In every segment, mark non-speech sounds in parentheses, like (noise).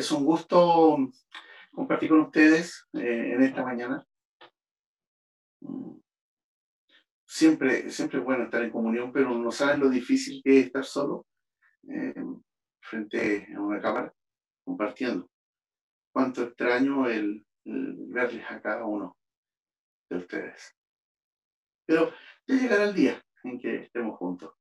Es un gusto compartir con ustedes eh, en esta mañana. Siempre, siempre es bueno estar en comunión, pero no saben lo difícil que es estar solo eh, frente a una cámara compartiendo. Cuánto extraño el, verles a cada uno de ustedes. Pero ya llegará el día en que estemos juntos.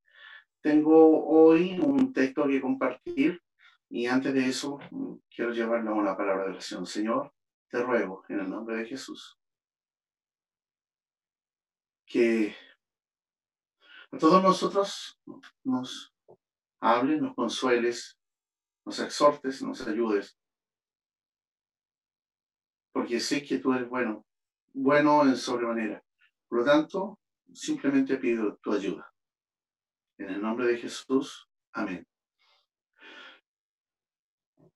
Tengo hoy un texto que compartir y antes de eso, mm, quiero llevarle una palabra de oración. Señor, te ruego en el nombre de Jesús que a todos nosotros nos hables, nos consueles, nos exhortes, nos ayudes. Porque sé que tú eres bueno, bueno en sobremanera. Por lo tanto, simplemente pido tu ayuda. En el nombre de Jesús, amén.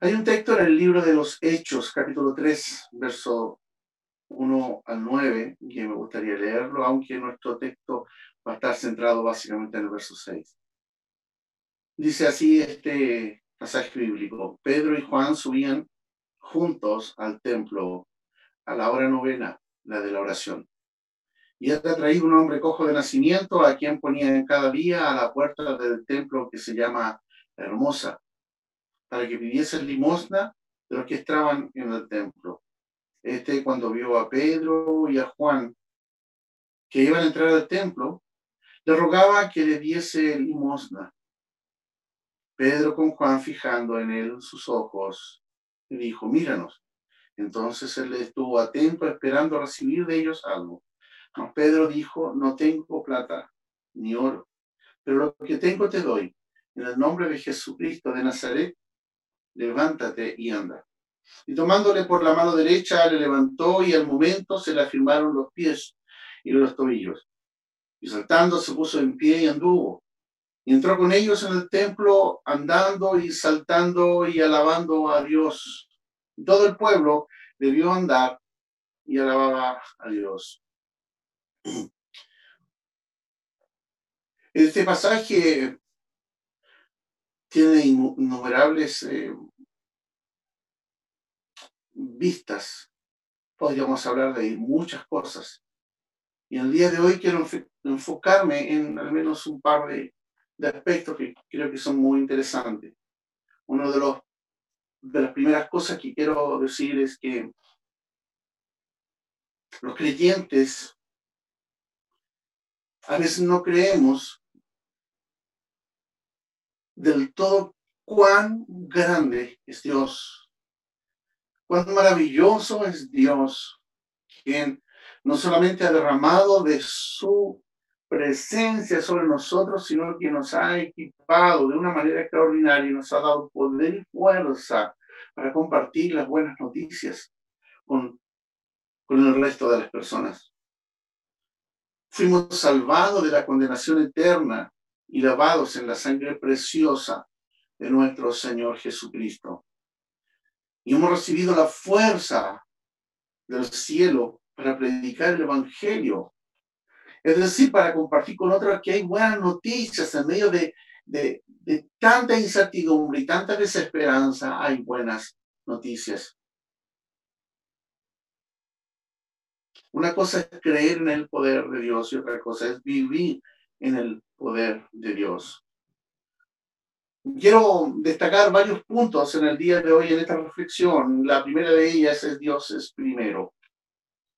Hay un texto en el libro de los Hechos, capítulo 3, verso 1 al 9, que me gustaría leerlo, aunque nuestro texto va a estar centrado básicamente en el verso 6. Dice así este pasaje bíblico. Pedro y Juan subían juntos al templo a la hora novena, la de la oración. Y había traído un hombre cojo de nacimiento a quien ponían cada día a la puerta del templo que se llama Hermosa para que pidiese limosna de los que estaban en el templo. Este cuando vio a Pedro y a Juan que iban a entrar al templo, le rogaba que le diese limosna. Pedro con Juan fijando en él sus ojos, le dijo, míranos. Entonces él estuvo atento esperando recibir de ellos algo. Pedro dijo, no tengo plata ni oro, pero lo que tengo te doy. En el nombre de Jesucristo de Nazaret, levántate y anda. Y tomándole por la mano derecha, le levantó y al momento se le afirmaron los pies y los tobillos. Y saltando se puso en pie y anduvo. Y entró con ellos en el templo, andando y saltando y alabando a Dios. todo el pueblo debió andar y alababa a Dios. (clears throat) Este pasaje tiene innumerables eh, vistas. Podríamos hablar de muchas cosas. Y el día de hoy quiero enfocarme en al menos un par de, de aspectos que creo que son muy interesantes. Uno de, los, de las primeras cosas que quiero decir es que los creyentes a veces no creemos del todo cuán grande es Dios, cuán maravilloso es Dios, quien no solamente ha derramado de su presencia sobre nosotros, sino que nos ha equipado de una manera extraordinaria y nos ha dado poder y fuerza para compartir las buenas noticias con, con el resto de las personas. Fuimos salvados de la condenación eterna y lavados en la sangre preciosa de nuestro Señor Jesucristo. Y hemos recibido la fuerza del cielo para predicar el Evangelio. Es decir, para compartir con otros que hay buenas noticias en medio de, de, de tanta incertidumbre y tanta desesperanza, hay buenas noticias. Una cosa es creer en el poder de Dios y otra cosa es vivir en el poder de Dios. Quiero destacar varios puntos en el día de hoy en esta reflexión. La primera de ellas es Dios es primero.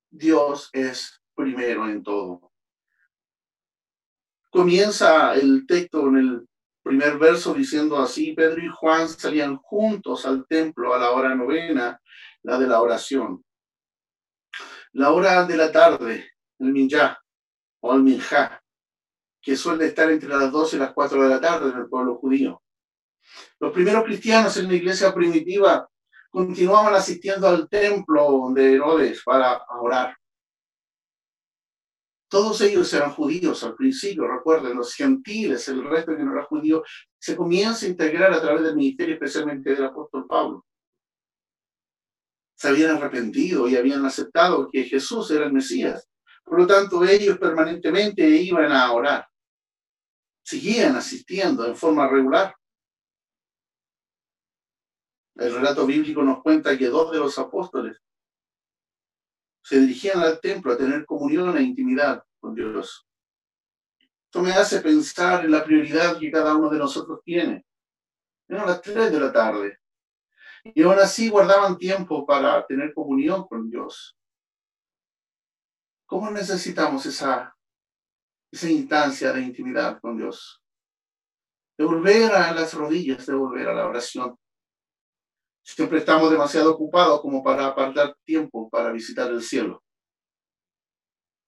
Dios es primero en todo. Comienza el texto en el primer verso diciendo así, Pedro y Juan salían juntos al templo a la hora novena, la de la oración. La hora de la tarde, el minjá o el minjá, que suele estar entre las 12 y las 4 de la tarde en el pueblo judío. Los primeros cristianos en la iglesia primitiva continuaban asistiendo al templo de Herodes para orar. Todos ellos eran judíos al principio, recuerden, los gentiles, el resto que no era judío, se comienza a integrar a través del ministerio, especialmente del apóstol Pablo. Se habían arrepentido y habían aceptado que Jesús era el Mesías. Por lo tanto, ellos permanentemente iban a orar seguían asistiendo en forma regular. El relato bíblico nos cuenta que dos de los apóstoles se dirigían al templo a tener comunión e intimidad con Dios. Esto me hace pensar en la prioridad que cada uno de nosotros tiene. Eran las tres de la tarde. Y aún así guardaban tiempo para tener comunión con Dios. ¿Cómo necesitamos esa, esa instancia de intimidad con Dios? De volver a las rodillas, de volver a la oración. Siempre estamos demasiado ocupados como para apartar tiempo para visitar el cielo.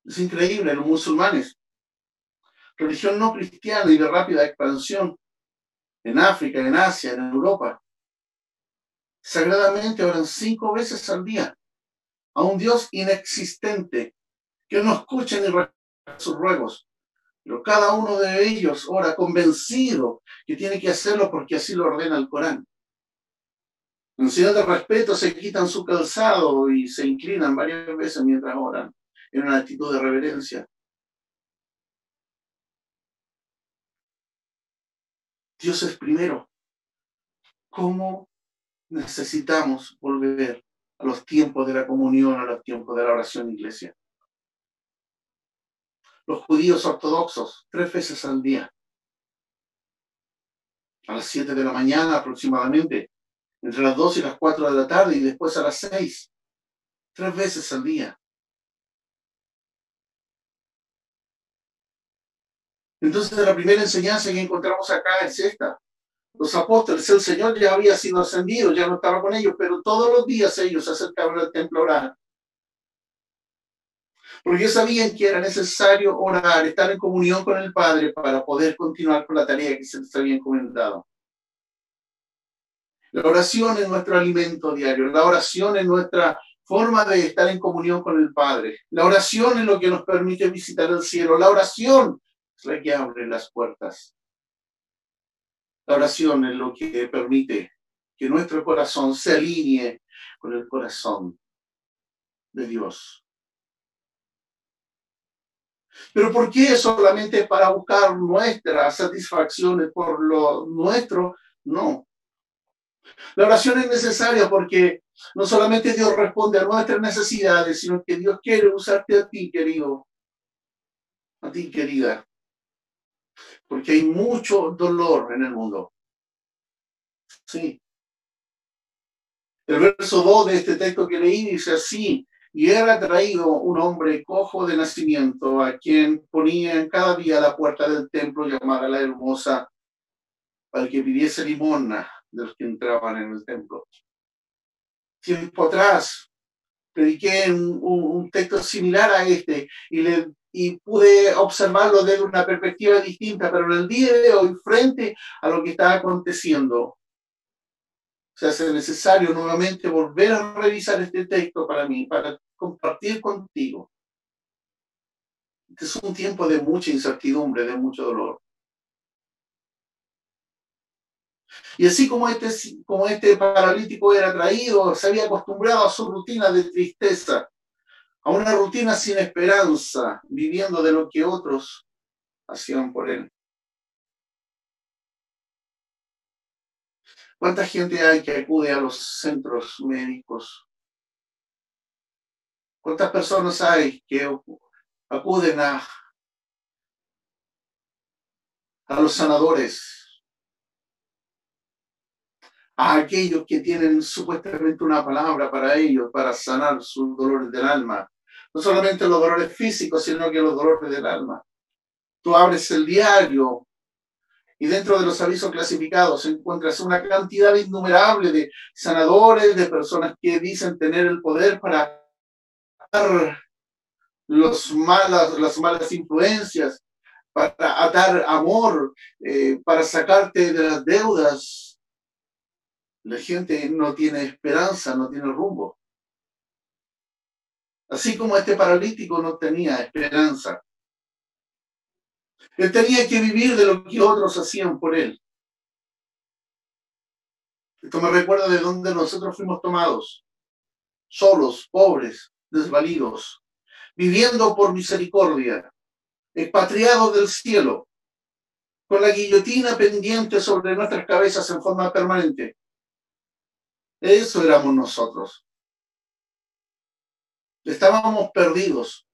Es increíble, los musulmanes, religión no cristiana y de rápida expansión en África, en Asia, en Europa, sagradamente oran cinco veces al día a un Dios inexistente que no escucha ni sus ruegos. Pero cada uno de ellos ora convencido que tiene que hacerlo porque así lo ordena el Corán. En señal de respeto se quitan su calzado y se inclinan varias veces mientras oran, en una actitud de reverencia. Dios es primero. ¿Cómo necesitamos volver a los tiempos de la comunión, a los tiempos de la oración iglesia? Los judíos ortodoxos, tres veces al día, a las siete de la mañana aproximadamente, entre las dos y las cuatro de la tarde y después a las seis, tres veces al día. Entonces la primera enseñanza que encontramos acá es esta. Los apóstoles, el Señor ya había sido ascendido, ya no estaba con ellos, pero todos los días ellos se acercaban al templo orar. Porque sabían que era necesario orar, estar en comunión con el Padre para poder continuar con la tarea que se les había encomendado. La oración es nuestro alimento diario, la oración es nuestra forma de estar en comunión con el Padre. La oración es lo que nos permite visitar el cielo. La oración es la que abre las puertas. La oración es lo que permite que nuestro corazón se alinee con el corazón de Dios. Pero ¿por qué solamente para buscar nuestras satisfacciones por lo nuestro? No. La oración es necesaria porque no solamente Dios responde a nuestras necesidades, sino que Dios quiere usarte a ti, querido, a ti, querida, porque hay mucho dolor en el mundo. Sí. El verso 2 de este texto que leí dice así, y era traído un hombre cojo de nacimiento, a quien ponía en cada día la puerta del templo llamada la hermosa, para que pidiese limosna de los que entraban en el templo. Tiempo atrás prediqué un, un, texto similar a este y, le, y pude observarlo desde una perspectiva distinta, pero en el día de hoy, frente a lo que está aconteciendo, se hace necesario nuevamente volver a revisar este texto para mí, para compartir contigo. Es un tiempo de mucha incertidumbre, de mucho dolor. Y así como este, como este paralítico era traído, se había acostumbrado a su rutina de tristeza, a una rutina sin esperanza, viviendo de lo que otros hacían por él. ¿Cuánta gente hay que acude a los centros médicos? ¿Cuántas personas hay que acuden a, a los sanadores? a aquellos que tienen supuestamente una palabra para ellos, para sanar sus dolores del alma. No solamente los dolores físicos, sino que los dolores del alma. Tú abres el diario y dentro de los avisos clasificados encuentras una cantidad innumerable de sanadores, de personas que dicen tener el poder para los malas, las malas influencias, para atar amor, eh, para sacarte de las deudas, la gente no tiene esperanza, no tiene rumbo. Así como este paralítico no tenía esperanza. Él tenía que vivir de lo que otros hacían por él. Esto me recuerda de donde nosotros fuimos tomados, solos, pobres, desvalidos, viviendo por misericordia, expatriados del cielo, con la guillotina pendiente sobre nuestras cabezas en forma permanente Eso éramos nosotros. Estábamos perdidos,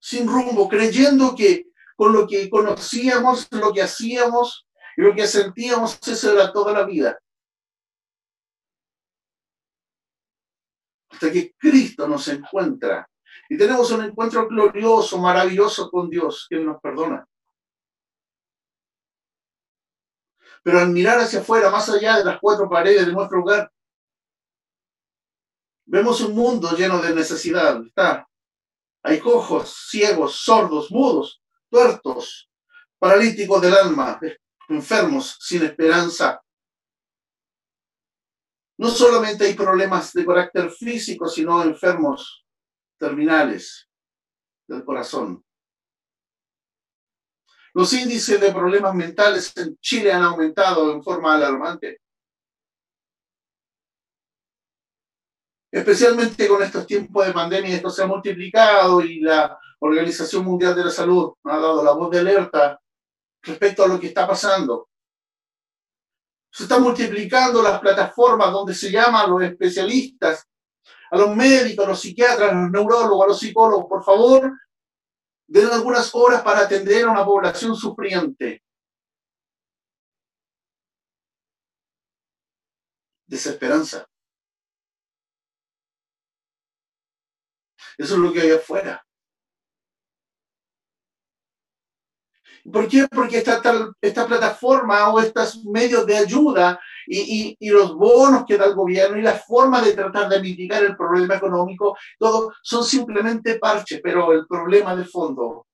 sin rumbo, creyendo que con lo que conocíamos, lo que hacíamos y lo que sentíamos, eso era toda la vida. Hasta que Cristo nos encuentra y tenemos un encuentro glorioso, maravilloso con Dios, que nos perdona. Pero al mirar hacia afuera, más allá de las cuatro paredes de nuestro hogar, vemos un mundo lleno de necesidad. Está. Hay cojos, ciegos, sordos, mudos, tuertos, paralíticos del alma, enfermos, sin esperanza. No solamente hay problemas de carácter físico, sino enfermos terminales del corazón. Los índices de problemas mentales en Chile han aumentado en forma alarmante. Especialmente con estos tiempos de pandemia, esto se ha multiplicado y la Organización Mundial de la Salud ha dado la voz de alerta respecto a lo que está pasando. Se están multiplicando las plataformas donde se llaman a los especialistas, a los médicos, a los psiquiatras, a los neurólogos, a los psicólogos, por favor, den algunas horas para atender a una población sufriente. Desesperanza. Eso es lo que hay afuera. ¿Por qué? Porque esta, esta plataforma o estos medios de ayuda y, y, los bonos que da el gobierno y la forma de tratar de mitigar el problema económico, todo son simplemente parches, pero el problema de fondo,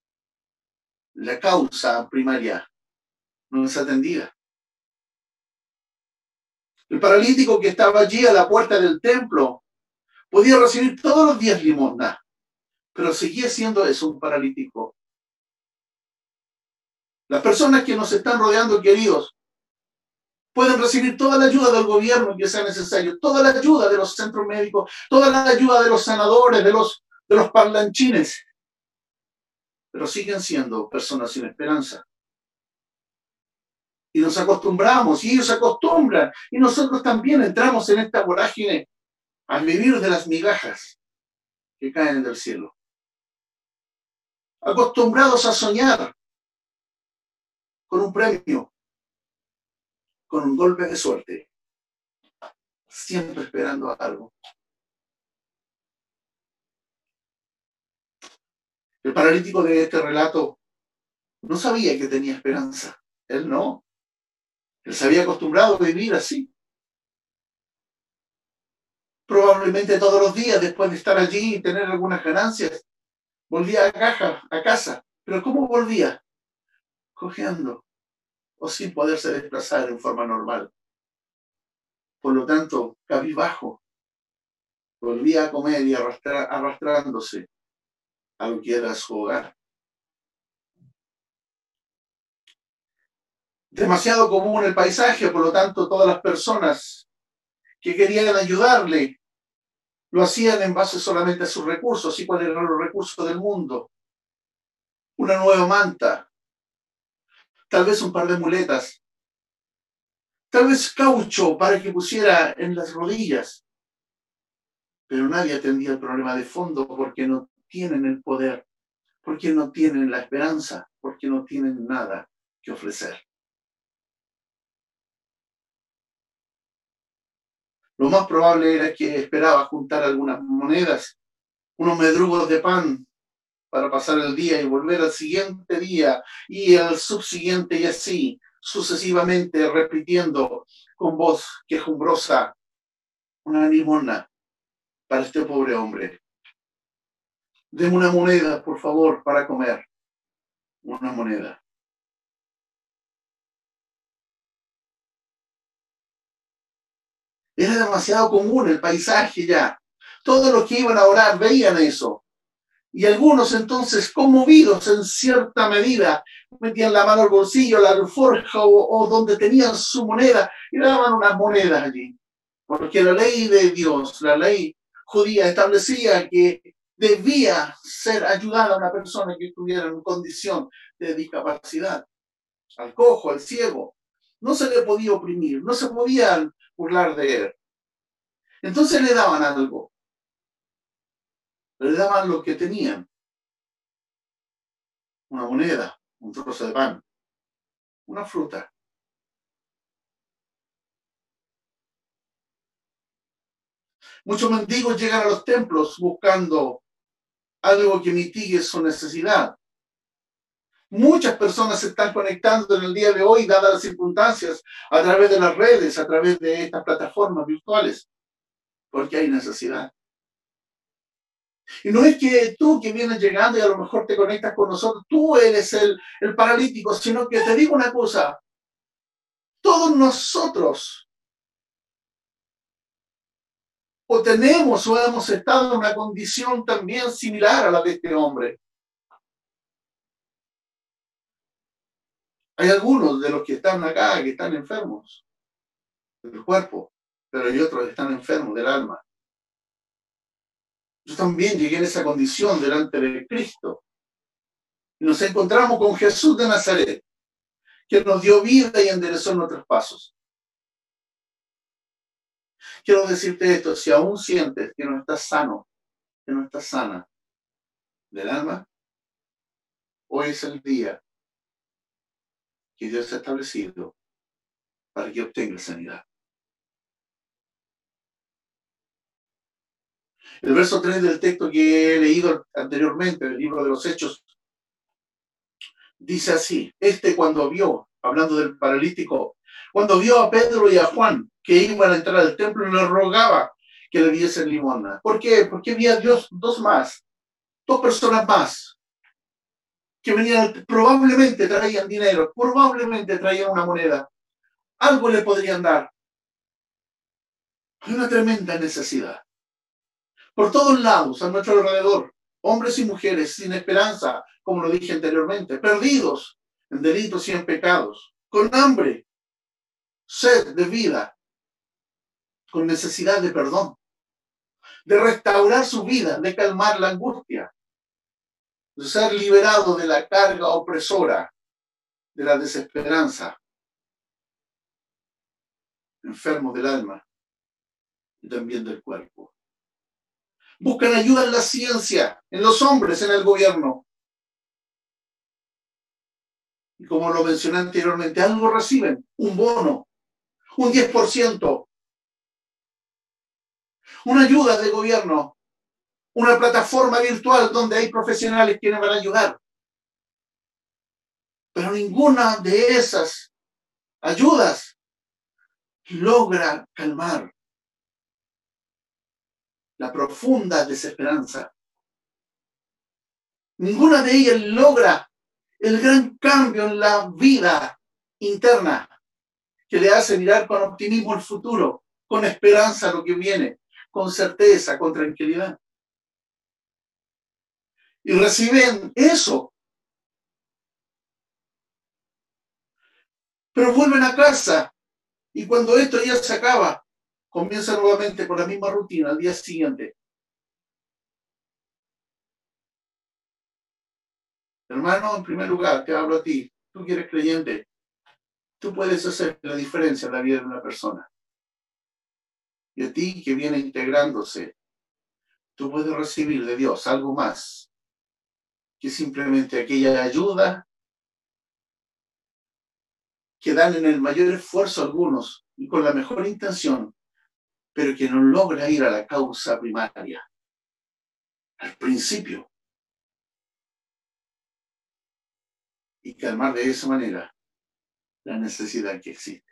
la causa primaria, no es atendida. El paralítico que estaba allí a la puerta del templo podía recibir todos los días limosna, pero seguía siendo eso un paralítico las personas que nos están rodeando, queridos, pueden recibir toda la ayuda del gobierno que sea necesario, toda la ayuda de los centros médicos, toda la ayuda de los sanadores, de los, de los parlanchines, pero siguen siendo personas sin esperanza. Y nos acostumbramos, y ellos acostumbran, y nosotros también entramos en esta vorágine a vivir de las migajas que caen del cielo. Acostumbrados a soñar con un premio, con un golpe de suerte, siempre esperando algo. El paralítico de este relato no sabía que tenía esperanza. Él no. Él se había acostumbrado a vivir así. Probablemente todos los días, después de estar allí y tener algunas ganancias, volvía a, caja, a casa. Pero ¿cómo volvía? O sin poderse desplazar en forma normal. Por lo tanto, cabizbajo, volvía a comer y arrastrándose a lo que era su hogar. Demasiado común el paisaje, por lo tanto, todas las personas que querían ayudarle lo hacían en base solamente a sus recursos. ¿Y cuáles eran los recursos del mundo? Una nueva manta, tal vez un par de muletas, tal vez caucho para que pusiera en las rodillas. Pero nadie atendía el problema de fondo porque no tienen el poder, porque no tienen la esperanza, porque no tienen nada que ofrecer. Lo más probable era que esperaba juntar algunas monedas, unos medrugos de pan para pasar el día y volver al siguiente día y al subsiguiente y así sucesivamente repitiendo con voz quejumbrosa una limona para este pobre hombre. Deme una moneda, por favor, para comer. Una moneda. Era demasiado común el paisaje ya. Todos los que iban a orar veían eso. Y algunos entonces, conmovidos en cierta medida, metían la mano al bolsillo, la alforja o, donde tenían su moneda y daban unas monedas allí. Porque la ley de Dios, la ley judía establecía que debía ser ayudada a una persona que estuviera en condición de discapacidad, al cojo, al ciego. No se le podía oprimir, no se podían burlar de él. Entonces le daban algo. Le daban lo que tenían. Una moneda, un trozo de pan, una fruta. Muchos mendigos llegan a los templos buscando algo que mitigue su necesidad. Muchas personas se están conectando en el día de hoy, dadas las circunstancias, a través de las redes, a través de estas plataformas virtuales, porque hay necesidad. Y no es que tú que vienes llegando y a lo mejor te conectas con nosotros, tú eres el, el paralítico, sino que te digo una cosa, todos nosotros o tenemos o hemos estado en una condición también similar a la de este hombre. Hay algunos de los que están acá que están enfermos del cuerpo, pero hay otros que están enfermos del alma. Yo también llegué en esa condición delante de Cristo. Y nos encontramos con Jesús de Nazaret, que nos dio vida y enderezó nuestros pasos. Quiero decirte esto, si aún sientes que no estás sano, que no estás sana del alma, hoy es el día que Dios ha establecido para que obtengas sanidad. El verso 3 del texto que he leído anteriormente, del libro de los Hechos, dice así, este cuando vio, hablando del paralítico, cuando vio a Pedro y a Juan que iban a entrar al templo, le rogaba que le diesen limosna. ¿Por qué? Porque había Dios dos más, dos personas más, que venían, probablemente traían dinero, probablemente traían una moneda, algo le podrían dar. Hay una tremenda necesidad. Por todos lados, a nuestro alrededor, hombres y mujeres sin esperanza, como lo dije anteriormente, perdidos en delitos y en pecados, con hambre, sed de vida, con necesidad de perdón, de restaurar su vida, de calmar la angustia, de ser liberado de la carga opresora, de la desesperanza, enfermo del alma y también del cuerpo. Buscan ayuda en la ciencia, en los hombres, en el gobierno. Y como lo mencioné anteriormente, algo reciben, un bono, un 10%, una ayuda de gobierno, una plataforma virtual donde hay profesionales que van a ayudar. Pero ninguna de esas ayudas logra calmar la profunda desesperanza. Ninguna de ellas logra el gran cambio en la vida interna que le hace mirar con optimismo el futuro, con esperanza lo que viene, con certeza, con tranquilidad. Y reciben eso. Pero vuelven a casa y cuando esto ya se acaba, comienza nuevamente con la misma rutina al día siguiente. Hermano, en primer lugar, te hablo a ti. Tú que eres creyente, tú puedes hacer la diferencia en la vida de una persona. Y a ti que viene integrándose, tú puedes recibir de Dios algo más que simplemente aquella ayuda que dan en el mayor esfuerzo algunos y con la mejor intención, pero que no logra ir a la causa primaria, al principio. Y calmar de esa manera la necesidad que existe.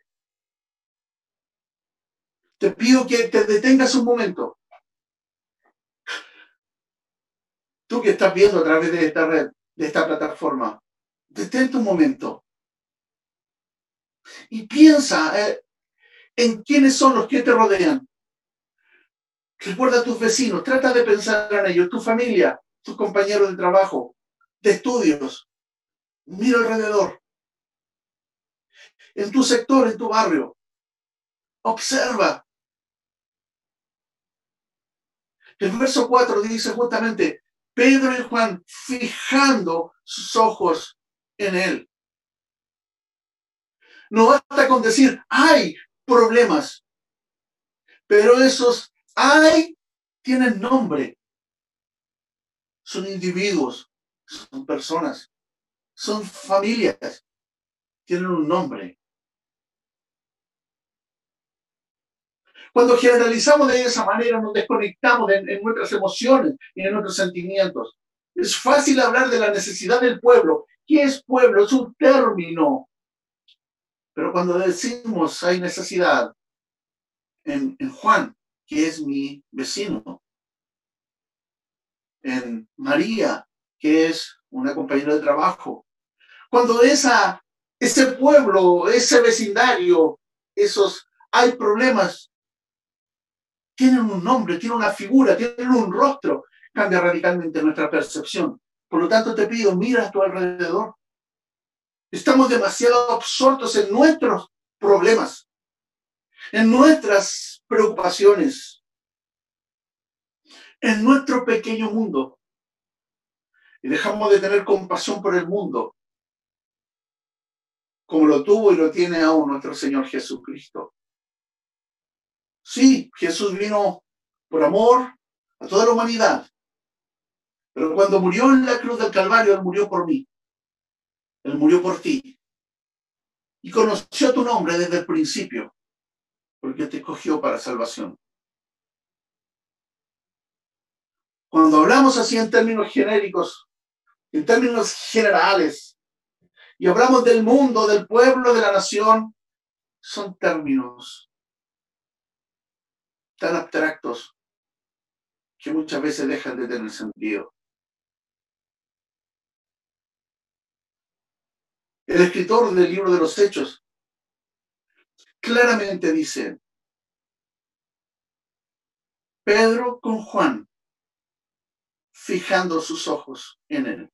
Te pido que te detengas un momento. Tú que estás viendo a través de esta red, de esta plataforma, detente un momento. Y piensa eh, en quiénes son los que te rodean. Recuerda a tus vecinos, trata de pensar en ellos, tu familia, tus compañeros de trabajo, de estudios. Mira alrededor en tu sector, en tu barrio. Observa. El verso 4 dice justamente, Pedro y Juan fijando sus ojos en él. No basta con decir, hay problemas, pero esos hay, tienen nombre. Son individuos, son personas, son familias, tienen un nombre. Cuando generalizamos de esa manera, nos desconectamos en nuestras emociones y en nuestros sentimientos. Es fácil hablar de la necesidad del pueblo. ¿Qué es pueblo? Es un término. Pero cuando decimos hay necesidad, en Juan, que es mi vecino, en María, que es una compañera de trabajo, cuando esa, ese pueblo, ese vecindario, esos, hay problemas, tienen un nombre, tienen una figura, tienen un rostro, cambia radicalmente nuestra percepción. Por lo tanto, te pido, mira a tu alrededor. Estamos demasiado absortos en nuestros problemas, en nuestras preocupaciones, en nuestro pequeño mundo. Y dejamos de tener compasión por el mundo, como lo tuvo y lo tiene aún nuestro Señor Jesucristo. Sí, Jesús vino por amor a toda la humanidad, pero cuando murió en la cruz del Calvario, Él murió por mí. Él murió por ti. Y conoció tu nombre desde el principio, porque te escogió para salvación. Cuando hablamos así en términos genéricos, en términos generales, y hablamos del mundo, del pueblo, de la nación, son términos tan abstractos que muchas veces dejan de tener sentido. El escritor del libro de los Hechos claramente dice, Pedro con Juan, fijando sus ojos en él.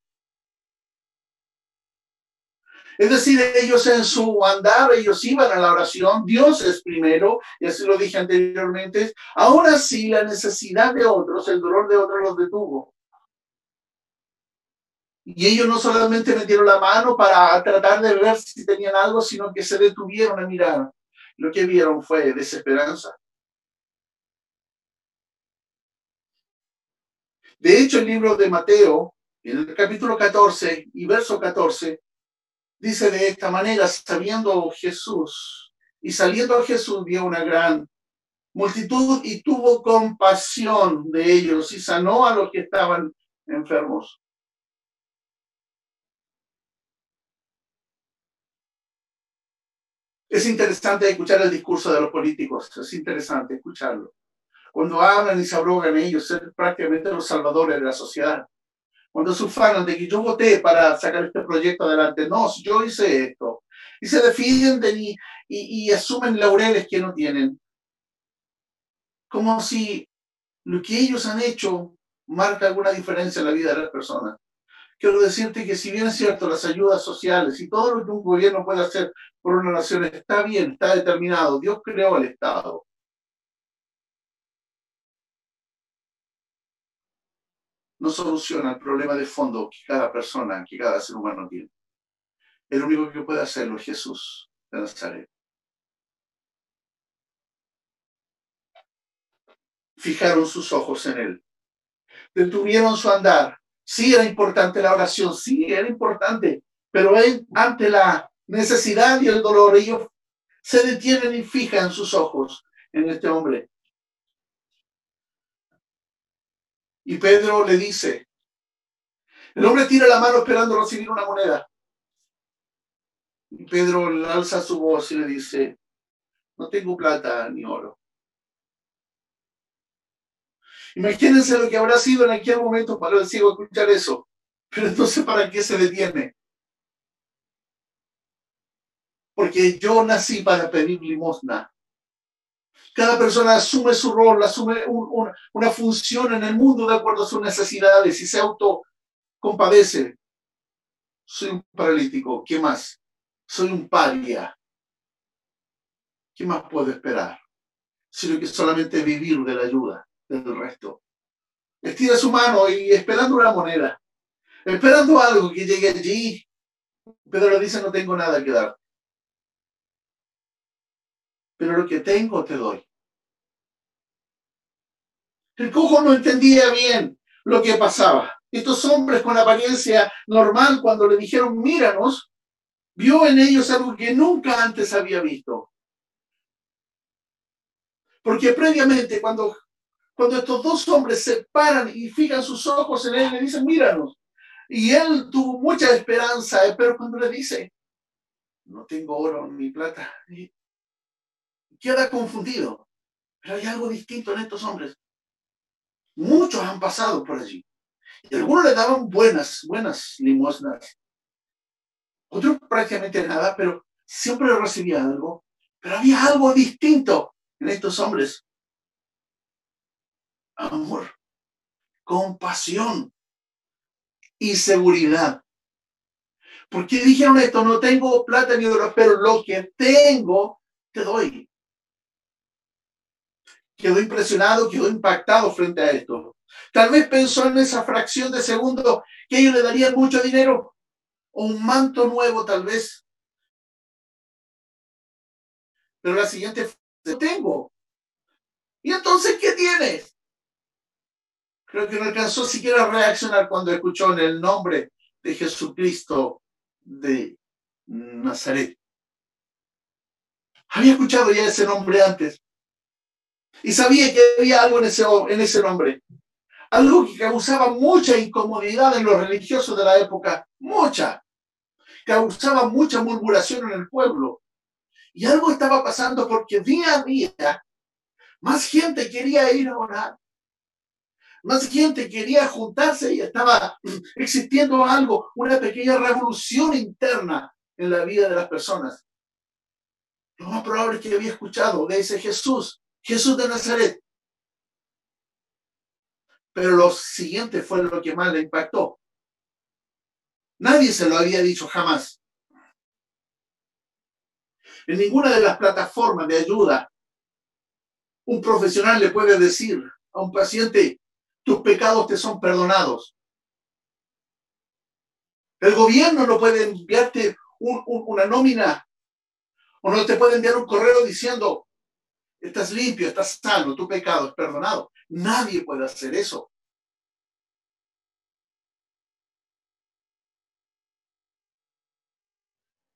Es decir, ellos en su andar, ellos iban a la oración, Dios es primero, y así lo dije anteriormente, aún así la necesidad de otros, el dolor de otros los detuvo. Y ellos no solamente metieron la mano para tratar de ver si tenían algo, sino que se detuvieron a mirar. Lo que vieron fue desesperanza. De hecho, el libro de Mateo, en el capítulo 14 y verso 14, dice de esta manera, sabiendo Jesús y saliendo Jesús vio una gran multitud y tuvo compasión de ellos y sanó a los que estaban enfermos Es interesante escuchar el discurso de los políticos, es interesante escucharlo. Cuando hablan y se abrogan ellos, ser prácticamente los salvadores de la sociedad. Cuando se ufanan de que yo voté para sacar este proyecto adelante, no, yo hice esto. Y se defienden y, y, y asumen laureles que no tienen. Como si lo que ellos han hecho marca alguna diferencia en la vida de las personas quiero decirte que si bien es cierto, las ayudas sociales y todo lo que un gobierno puede hacer por una nación está bien, está determinado, Dios creó el Estado. No soluciona el problema de fondo que cada persona, que cada ser humano tiene. El único que puede hacerlo es Jesús de Nazaret. Fijaron sus ojos en él. Detuvieron su andar Sí era importante la oración, sí era importante, pero él, ante la necesidad y el dolor, ellos se detienen y fijan sus ojos en este hombre. Y Pedro le dice, el hombre tira la mano esperando recibir una moneda. Y Pedro alza su voz y le dice, no tengo plata ni oro, Imagínense lo que habrá sido en aquel momento para el ciego escuchar eso. Pero entonces, ¿para qué se detiene? Porque yo nací para pedir limosna. Cada persona asume su rol, asume una función en el mundo de acuerdo a sus necesidades y se autocompadece. Soy un paralítico, ¿qué más? Soy un paria. ¿Qué más puedo esperar? Sino que solamente vivir de la ayuda del resto. Estira su mano y esperando una moneda, esperando algo que llegue allí. Pedro le dice, no tengo nada que dar. Pero lo que tengo te doy. El cojo no entendía bien lo que pasaba. Estos hombres con apariencia normal, cuando le dijeron, míranos, vio en ellos algo que nunca antes había visto. Porque previamente, cuando, cuando estos dos hombres se paran y fijan sus ojos en él, le dicen, míranos. Y él tuvo mucha esperanza, pero cuando le dice, no tengo oro ni plata, queda confundido. Pero hay algo distinto en estos hombres. Muchos han pasado por allí. Y algunos le daban buenas, buenas limosnas. Otros prácticamente nada, pero siempre recibía algo. Pero había algo distinto en estos hombres. Amor, compasión y seguridad. ¿Por qué dijeron esto? No tengo plata ni oro, pero lo que tengo te doy. Quedó impresionado, quedó impactado frente a esto. Tal vez pensó en esa fracción de segundo que ellos le darían mucho dinero o un manto nuevo tal vez. Pero la siguiente tengo. ¿Y entonces qué tienes? Creo que no alcanzó siquiera a reaccionar cuando escuchó en el nombre de Jesucristo de Nazaret. Había escuchado ya ese nombre antes y sabía que había algo en ese, en ese nombre. Algo que causaba mucha incomodidad en los religiosos de la época, mucha. Causaba mucha murmuración en el pueblo. Y algo estaba pasando porque día a día más gente quería ir a orar. Más gente quería juntarse y estaba (clears throat) existiendo algo, una pequeña revolución interna en la vida de las personas. Lo más probable es que había escuchado de ese Jesús, Jesús de Nazaret. Pero lo siguiente fue lo que más le impactó. Nadie se lo había dicho jamás. En ninguna de las plataformas de ayuda, un profesional le puede decir a un paciente, tus pecados te son perdonados. El gobierno no puede enviarte una nómina o no te puede enviar un correo diciendo, estás limpio, estás sano, tu pecado es perdonado. Nadie puede hacer eso.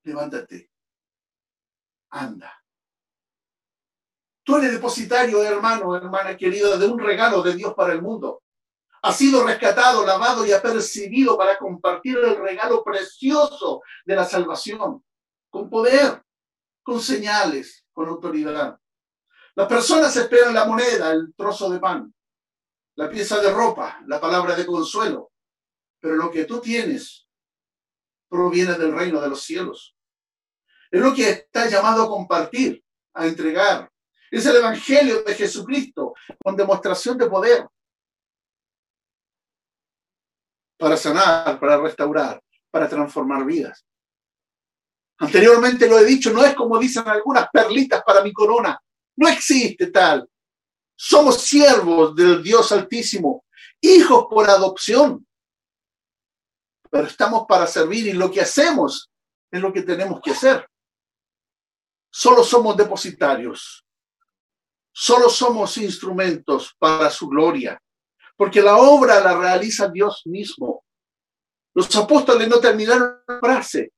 Levántate. Anda. Tú eres depositario, hermano, hermana querida, de un regalo de Dios para el mundo. Ha sido rescatado, lavado y apercibido para compartir el regalo precioso de la salvación, con poder, con señales, con autoridad. Las personas esperan la moneda, el trozo de pan, la pieza de ropa, la palabra de consuelo, pero lo que tú tienes proviene del reino de los cielos. Es lo que está llamado a compartir, a entregar, es el Evangelio de Jesucristo con demostración de poder para sanar, para restaurar, para transformar vidas. Anteriormente lo he dicho, no es como dicen algunas perlitas para mi corona. No existe tal. Somos siervos del Dios Altísimo, hijos por adopción. Pero estamos para servir y lo que hacemos es lo que tenemos que hacer. Solo somos depositarios. Solo somos instrumentos para su gloria, porque la obra la realiza Dios mismo. Los apóstoles no terminaron la frase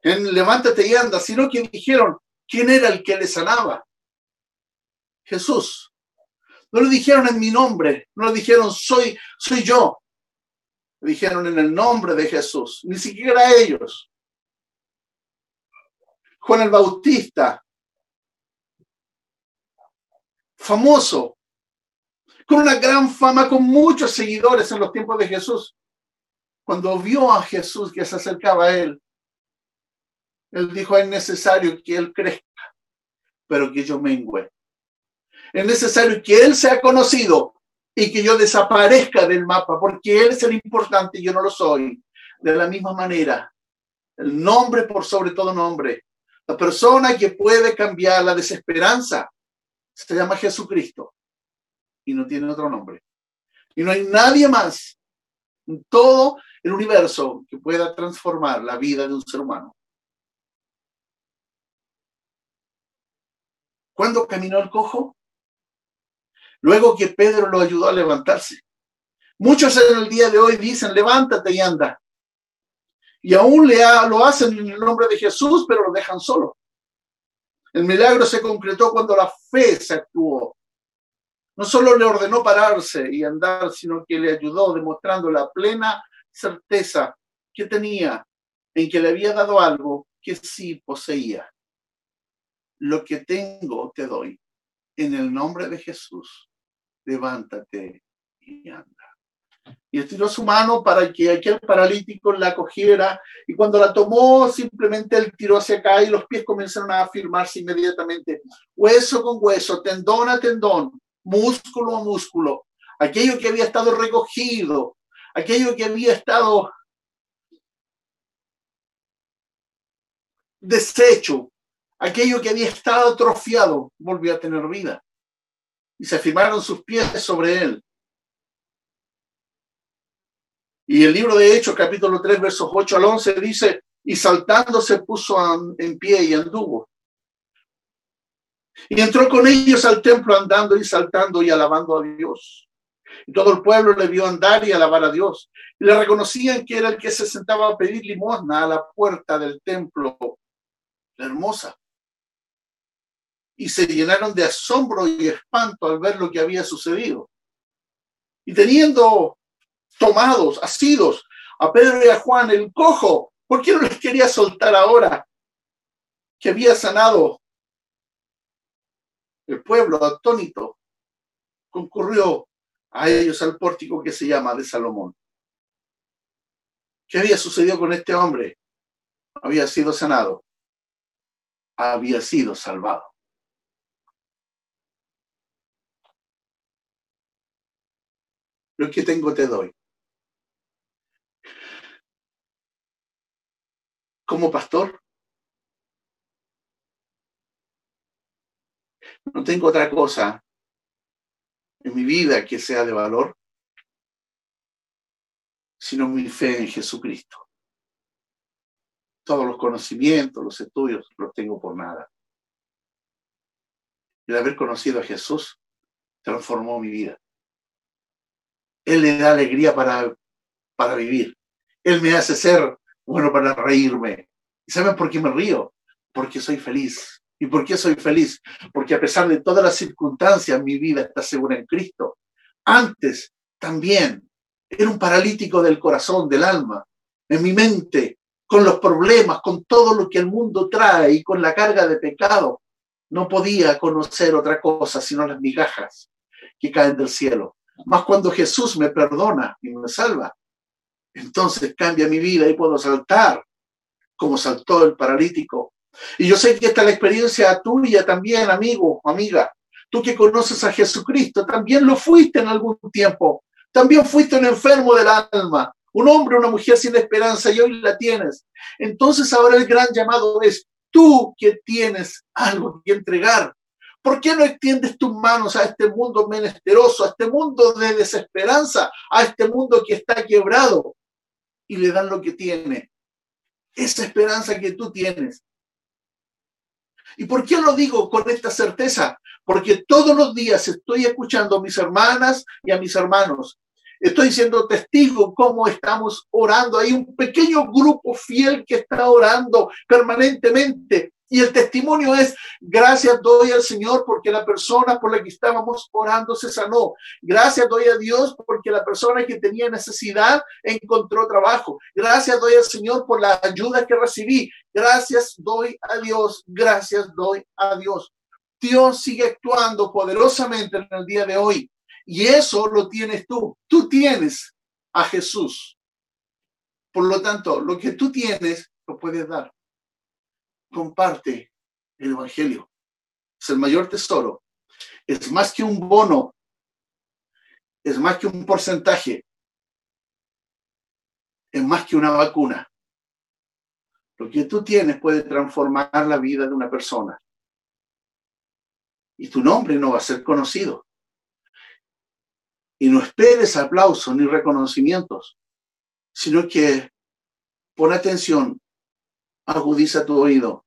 en levántate y anda, sino que dijeron quién era el que le sanaba. Jesús. No lo dijeron en mi nombre, no lo dijeron soy, soy yo. Dijeron en el nombre de Jesús, ni siquiera ellos. Juan el Bautista famoso, con una gran fama, con muchos seguidores en los tiempos de Jesús. Cuando vio a Jesús que se acercaba a él, él dijo, es necesario que él crezca, pero que yo mengüe. Es necesario que él sea conocido y que yo desaparezca del mapa, porque él es el importante y yo no lo soy. De la misma manera, el nombre por sobre todo nombre, la persona que puede cambiar la desesperanza se llama Jesucristo y no tiene otro nombre. Y no hay nadie más en todo el universo que pueda transformar la vida de un ser humano. ¿Cuándo caminó el cojo? Luego que Pedro lo ayudó a levantarse. Muchos en el día de hoy dicen, levántate y anda. Y aún le lo hacen en el nombre de Jesús, pero lo dejan solo. El milagro se concretó cuando la fe se actuó. No solo le ordenó pararse y andar, sino que le ayudó demostrando la plena certeza que tenía en que le había dado algo que sí poseía. Lo que tengo te doy. En el nombre de Jesús, levántate y anda y estiró su mano para que aquel paralítico la cogiera y cuando la tomó simplemente él tiró hacia acá y los pies comenzaron a afirmarse inmediatamente, hueso con hueso, tendón a tendón, músculo a músculo, aquello que había estado recogido, aquello que había estado deshecho, aquello que había estado atrofiado, volvió a tener vida. Y se afirmaron sus pies sobre él. Y el libro de Hechos, capítulo 3, versos 8 al 11, dice, y saltando se puso en pie y anduvo. Y entró con ellos al templo andando y saltando y alabando a Dios. Y todo el pueblo le vio andar y alabar a Dios. Y le reconocían que era el que se sentaba a pedir limosna a la puerta del templo, la hermosa. Y se llenaron de asombro y espanto al ver lo que había sucedido. Y teniendo tomados, asidos a Pedro y a Juan, el cojo. ¿Por qué no les quería soltar ahora que había sanado? El pueblo atónito concurrió a ellos al pórtico que se llama de Salomón. ¿Qué había sucedido con este hombre? Había sido sanado. Había sido salvado. Lo que tengo te doy. Como pastor. No tengo otra cosa en mi vida que sea de valor, sino mi fe en Jesucristo. Todos los conocimientos, los estudios, los tengo por nada. El haber conocido a Jesús transformó mi vida. Él le da alegría para, para vivir. Él me hace ser bueno para reírme. ¿Y saben por qué me río? Porque soy feliz. ¿Y por qué soy feliz? Porque a pesar de todas las circunstancias, mi vida está segura en Cristo. Antes también era un paralítico del corazón, del alma, en mi mente, con los problemas, con todo lo que el mundo trae y con la carga de pecado. No podía conocer otra cosa sino las migajas que caen del cielo. Más cuando Jesús me perdona y me salva, entonces cambia mi vida y puedo saltar como saltó el paralítico. Y yo sé que esta es la experiencia tuya también, amigo, amiga. Tú que conoces a Jesucristo, también lo fuiste en algún tiempo. También fuiste un enfermo del alma, un hombre, una mujer sin esperanza y hoy la tienes. Entonces ahora el gran llamado es tú que tienes algo que entregar. ¿Por qué no extiendes tus manos a este mundo menesteroso, a este mundo de desesperanza, a este mundo que está quebrado? Y le dan lo que tiene. Esa esperanza que tú tienes. ¿Y por qué lo digo con esta certeza? Porque todos los días estoy escuchando a mis hermanas y a mis hermanos. Estoy siendo testigo cómo estamos orando. Hay un pequeño grupo fiel que está orando permanentemente y el testimonio es, gracias doy al Señor porque la persona por la que estábamos orando se sanó. Gracias doy a Dios porque la persona que tenía necesidad encontró trabajo. Gracias doy al Señor por la ayuda que recibí. Gracias doy a Dios. Gracias doy a Dios. Dios sigue actuando poderosamente en el día de hoy. Y eso lo tienes tú. Tú tienes a Jesús. Por lo tanto, lo que tú tienes, lo puedes dar comparte el Evangelio. Es el mayor tesoro. Es más que un bono. Es más que un porcentaje. Es más que una vacuna. Lo que tú tienes puede transformar la vida de una persona. Y tu nombre no va a ser conocido. Y no esperes aplausos ni reconocimientos, sino que pon atención agudiza tu oído,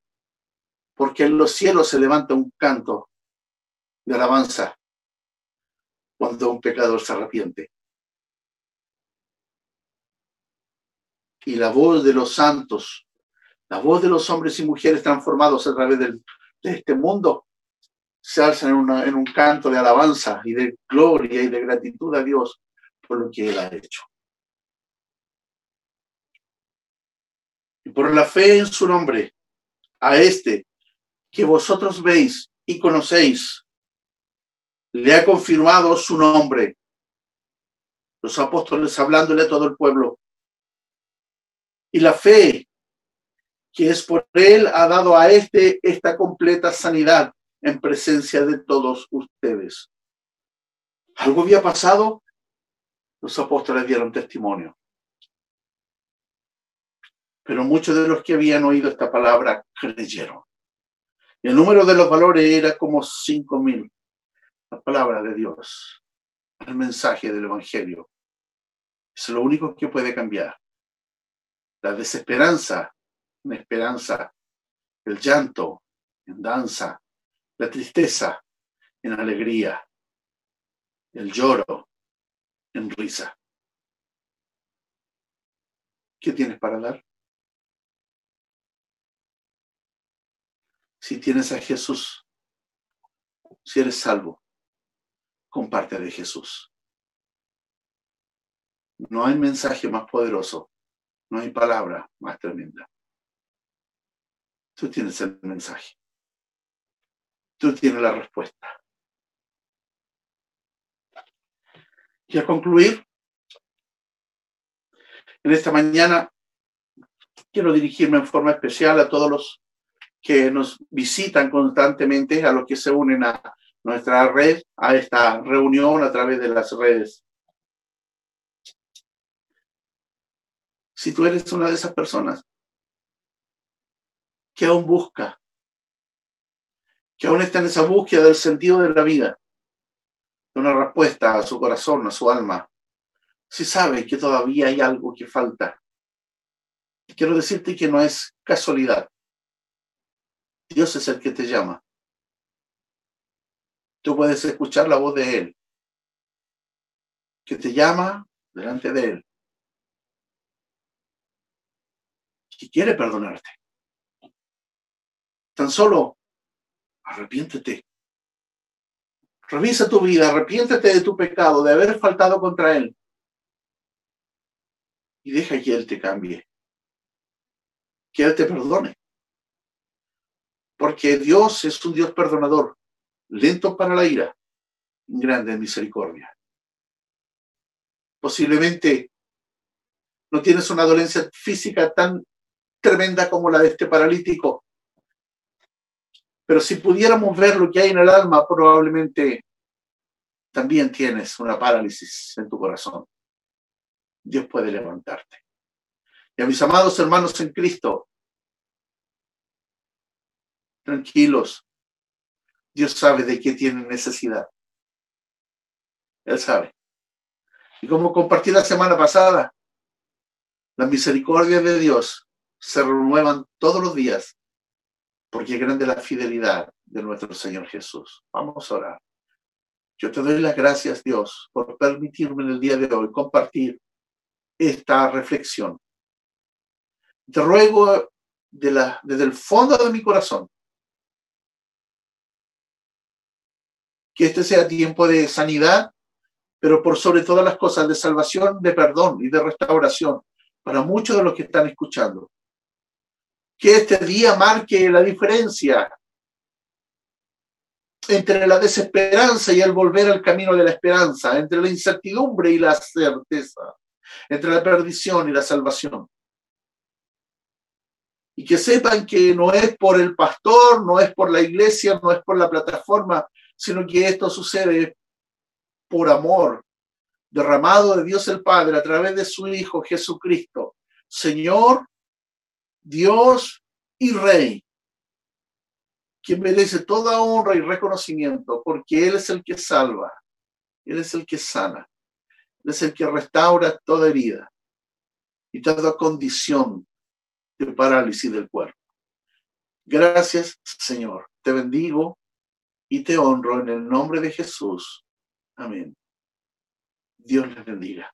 porque en los cielos se levanta un canto de alabanza. cuando un pecador se arrepiente. Y la voz de los santos, la voz de los hombres y mujeres transformados a través de este mundo, se alzan en, en un canto de alabanza y de gloria y de gratitud a Dios por lo que Él ha hecho. Por la fe en su nombre, a este que vosotros veis y conocéis, le ha confirmado su nombre. Los apóstoles hablándole a todo el pueblo. Y la fe que es por él ha dado a este esta completa sanidad en presencia de todos ustedes. ¿Algo había pasado? Los apóstoles dieron testimonio. Pero muchos de los que habían oído esta palabra creyeron. El número de los valores era como cinco mil la palabra de Dios, el mensaje del Evangelio. Es lo único que puede cambiar. La desesperanza en esperanza, el llanto en danza, la tristeza en alegría, el lloro en risa. ¿Qué tienes para dar? Si tienes a Jesús, si eres salvo, comparte de Jesús. No hay mensaje más poderoso, no hay palabra más tremenda. Tú tienes el mensaje. Tú tienes la respuesta. Y a concluir, en esta mañana quiero dirigirme en forma especial a todos los que nos visitan constantemente, a los que se unen a nuestra red, a esta reunión a través de las redes. Si tú eres una de esas personas que aún busca, que aún está en esa búsqueda del sentido de la vida, de una respuesta a su corazón, a su alma, si sabe que todavía hay algo que falta, quiero decirte que no es casualidad. Dios es el que te llama. Tú puedes escuchar la voz de Él, que te llama delante de Él, que quiere perdonarte. Tan solo arrepiéntete. Revisa tu vida, arrepiéntete de tu pecado, de haber faltado contra Él. Y deja que Él te cambie. Que Él te perdone. Porque Dios es un Dios perdonador lento para la ira, grande en misericordia. Posiblemente no tienes una dolencia física tan tremenda como la de este paralítico, pero si pudiéramos ver lo que hay en el alma, probablemente también tienes una parálisis en tu corazón. Dios puede levantarte. Y a mis amados hermanos en Cristo, tranquilos, Dios sabe de qué tienen necesidad. Él sabe. Y como compartí la semana pasada, las misericordias de Dios se renuevan todos los días, porque es grande la fidelidad de nuestro Señor Jesús. Vamos a orar. Yo te doy las gracias, Dios, por permitirme en el día de hoy compartir esta reflexión. Te ruego de la, desde el fondo de mi corazón que este sea tiempo de sanidad, pero por sobre todas las cosas de salvación, de perdón y de restauración para muchos de los que están escuchando. Que este día marque la diferencia entre la desesperanza y el volver al camino de la esperanza, entre la incertidumbre y la certeza, entre la perdición y la salvación. Y que sepan que no es por el pastor, no es por la iglesia, no es por la plataforma, sino que esto sucede por amor derramado de Dios el Padre a través de su Hijo Jesucristo, Señor, Dios y Rey, quien merece toda honra y reconocimiento, porque Él es el que salva, Él es el que sana, Él es el que restaura toda herida y toda condición de parálisis del cuerpo. Gracias, Señor. Te bendigo y te honro en el nombre de Jesús. Amén. Dios les bendiga.